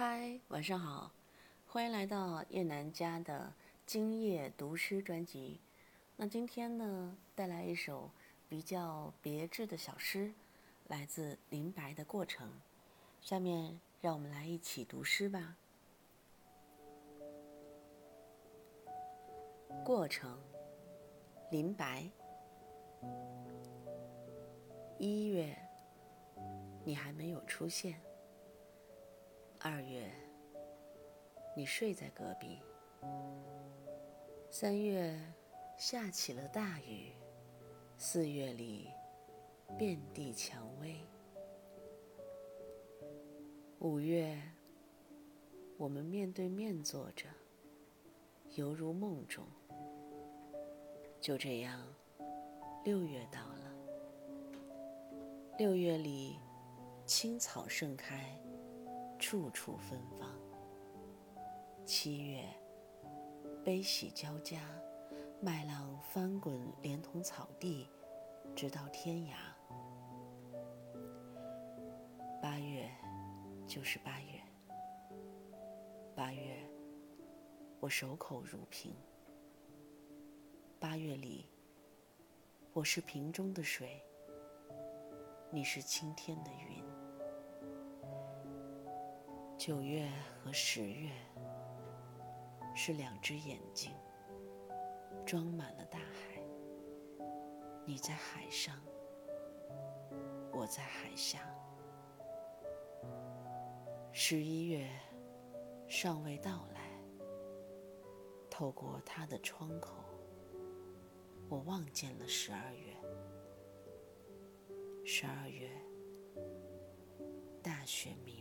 嗨，晚上好，欢迎来到叶楠家的今夜读诗专辑。那今天呢，带来一首比较别致的小诗，来自林白的过程。下面让我们来一起读诗吧。过程，林白。一月，你还没有出现。二月，你睡在隔壁。三月，下起了大雨。四月里，遍地蔷薇。五月，我们面对面坐着，犹如梦中。就这样，六月到了。六月里，青草盛开。处处芬芳。七月，悲喜交加，麦浪翻滚，连同草地，直到天涯。八月，就是八月。八月，我守口如瓶。八月里，我是瓶中的水，你是青天的云。九月和十月是两只眼睛，装满了大海。你在海上，我在海下。十一月尚未到来，透过它的窗口，我望见了十二月。十二月，大雪弥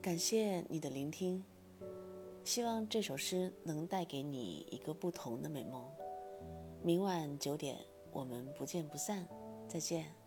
感谢你的聆听，希望这首诗能带给你一个不同的美梦。明晚九点，我们不见不散，再见。